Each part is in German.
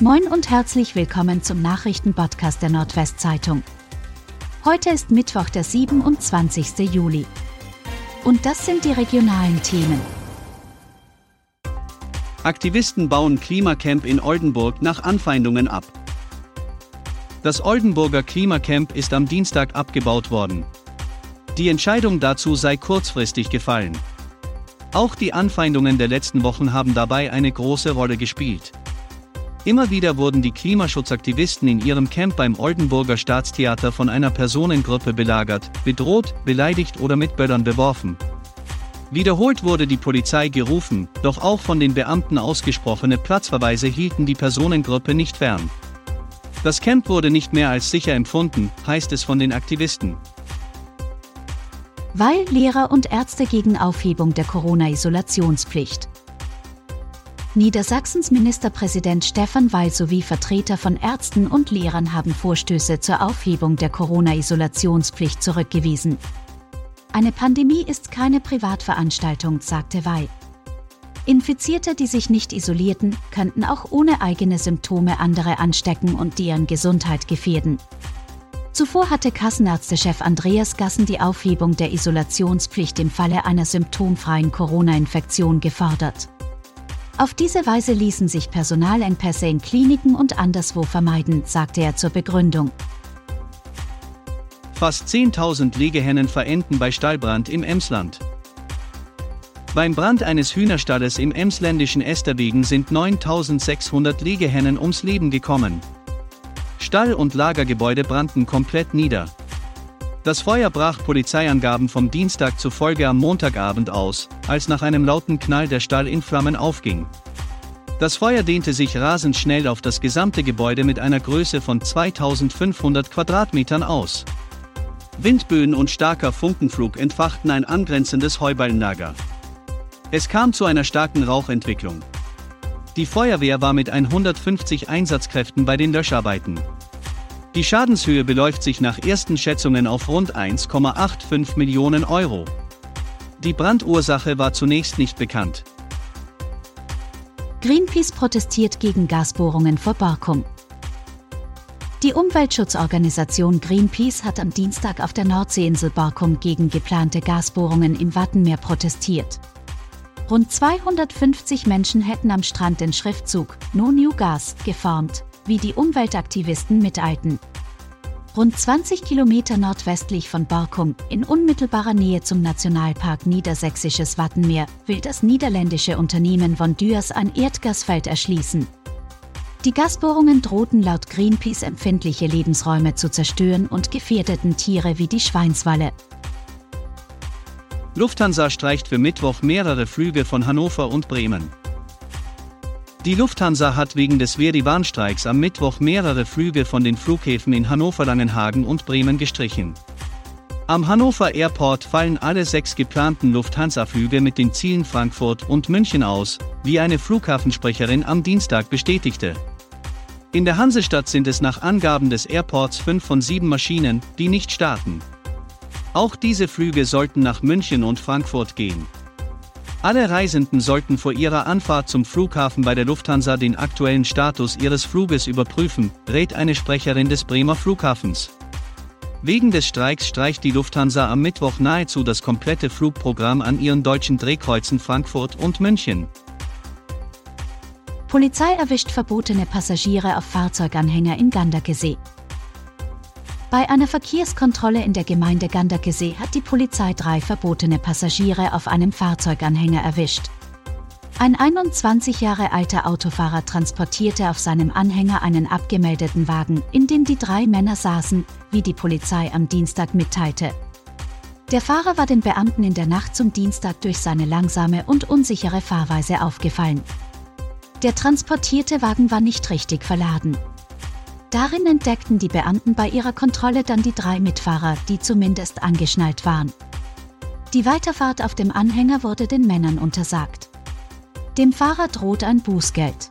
Moin und herzlich willkommen zum Nachrichtenpodcast der Nordwestzeitung. Heute ist Mittwoch, der 27. Juli. Und das sind die regionalen Themen. Aktivisten bauen Klimacamp in Oldenburg nach Anfeindungen ab. Das Oldenburger Klimacamp ist am Dienstag abgebaut worden. Die Entscheidung dazu sei kurzfristig gefallen. Auch die Anfeindungen der letzten Wochen haben dabei eine große Rolle gespielt. Immer wieder wurden die Klimaschutzaktivisten in ihrem Camp beim Oldenburger Staatstheater von einer Personengruppe belagert, bedroht, beleidigt oder mit Böllern beworfen. Wiederholt wurde die Polizei gerufen, doch auch von den Beamten ausgesprochene Platzverweise hielten die Personengruppe nicht fern. Das Camp wurde nicht mehr als sicher empfunden, heißt es von den Aktivisten. Weil Lehrer und Ärzte gegen Aufhebung der Corona-Isolationspflicht. Niedersachsens Ministerpräsident Stefan Weil sowie Vertreter von Ärzten und Lehrern haben Vorstöße zur Aufhebung der Corona-Isolationspflicht zurückgewiesen. Eine Pandemie ist keine Privatveranstaltung, sagte Weil. Infizierte, die sich nicht isolierten, könnten auch ohne eigene Symptome andere anstecken und deren Gesundheit gefährden. Zuvor hatte Kassenärztechef Andreas Gassen die Aufhebung der Isolationspflicht im Falle einer symptomfreien Corona-Infektion gefordert. Auf diese Weise ließen sich Personalengpässe in Kliniken und anderswo vermeiden, sagte er zur Begründung. Fast 10.000 Legehennen verenden bei Stallbrand im Emsland. Beim Brand eines Hühnerstalles im emsländischen Esterwegen sind 9.600 Legehennen ums Leben gekommen. Stall- und Lagergebäude brannten komplett nieder. Das Feuer brach Polizeiangaben vom Dienstag zufolge am Montagabend aus, als nach einem lauten Knall der Stall in Flammen aufging. Das Feuer dehnte sich rasend schnell auf das gesamte Gebäude mit einer Größe von 2500 Quadratmetern aus. Windböen und starker Funkenflug entfachten ein angrenzendes Heuballenlager. Es kam zu einer starken Rauchentwicklung. Die Feuerwehr war mit 150 Einsatzkräften bei den Löscharbeiten. Die Schadenshöhe beläuft sich nach ersten Schätzungen auf rund 1,85 Millionen Euro. Die Brandursache war zunächst nicht bekannt. Greenpeace protestiert gegen Gasbohrungen vor Borkum. Die Umweltschutzorganisation Greenpeace hat am Dienstag auf der Nordseeinsel Borkum gegen geplante Gasbohrungen im Wattenmeer protestiert. Rund 250 Menschen hätten am Strand den Schriftzug No New Gas geformt, wie die Umweltaktivisten mitteilten. Rund 20 Kilometer nordwestlich von Borkum, in unmittelbarer Nähe zum Nationalpark Niedersächsisches Wattenmeer, will das niederländische Unternehmen von Dürs ein Erdgasfeld erschließen. Die Gasbohrungen drohten laut Greenpeace empfindliche Lebensräume zu zerstören und gefährdeten Tiere wie die Schweinswalle. Lufthansa streicht für Mittwoch mehrere Flüge von Hannover und Bremen. Die Lufthansa hat wegen des Verdi-Warnstreiks am Mittwoch mehrere Flüge von den Flughäfen in Hannover-Langenhagen und Bremen gestrichen. Am Hannover Airport fallen alle sechs geplanten Lufthansa-Flüge mit den Zielen Frankfurt und München aus, wie eine Flughafensprecherin am Dienstag bestätigte. In der Hansestadt sind es nach Angaben des Airports fünf von sieben Maschinen, die nicht starten. Auch diese Flüge sollten nach München und Frankfurt gehen. Alle Reisenden sollten vor ihrer Anfahrt zum Flughafen bei der Lufthansa den aktuellen Status ihres Fluges überprüfen, rät eine Sprecherin des Bremer Flughafens. Wegen des Streiks streicht die Lufthansa am Mittwoch nahezu das komplette Flugprogramm an ihren deutschen Drehkreuzen Frankfurt und München. Polizei erwischt verbotene Passagiere auf Fahrzeuganhänger in Ganderkesee. Bei einer Verkehrskontrolle in der Gemeinde Ganderkesee hat die Polizei drei verbotene Passagiere auf einem Fahrzeuganhänger erwischt. Ein 21 Jahre alter Autofahrer transportierte auf seinem Anhänger einen abgemeldeten Wagen, in dem die drei Männer saßen, wie die Polizei am Dienstag mitteilte. Der Fahrer war den Beamten in der Nacht zum Dienstag durch seine langsame und unsichere Fahrweise aufgefallen. Der transportierte Wagen war nicht richtig verladen. Darin entdeckten die Beamten bei ihrer Kontrolle dann die drei Mitfahrer, die zumindest angeschnallt waren. Die Weiterfahrt auf dem Anhänger wurde den Männern untersagt. Dem Fahrer droht ein Bußgeld.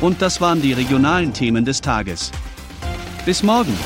Und das waren die regionalen Themen des Tages. Bis morgen!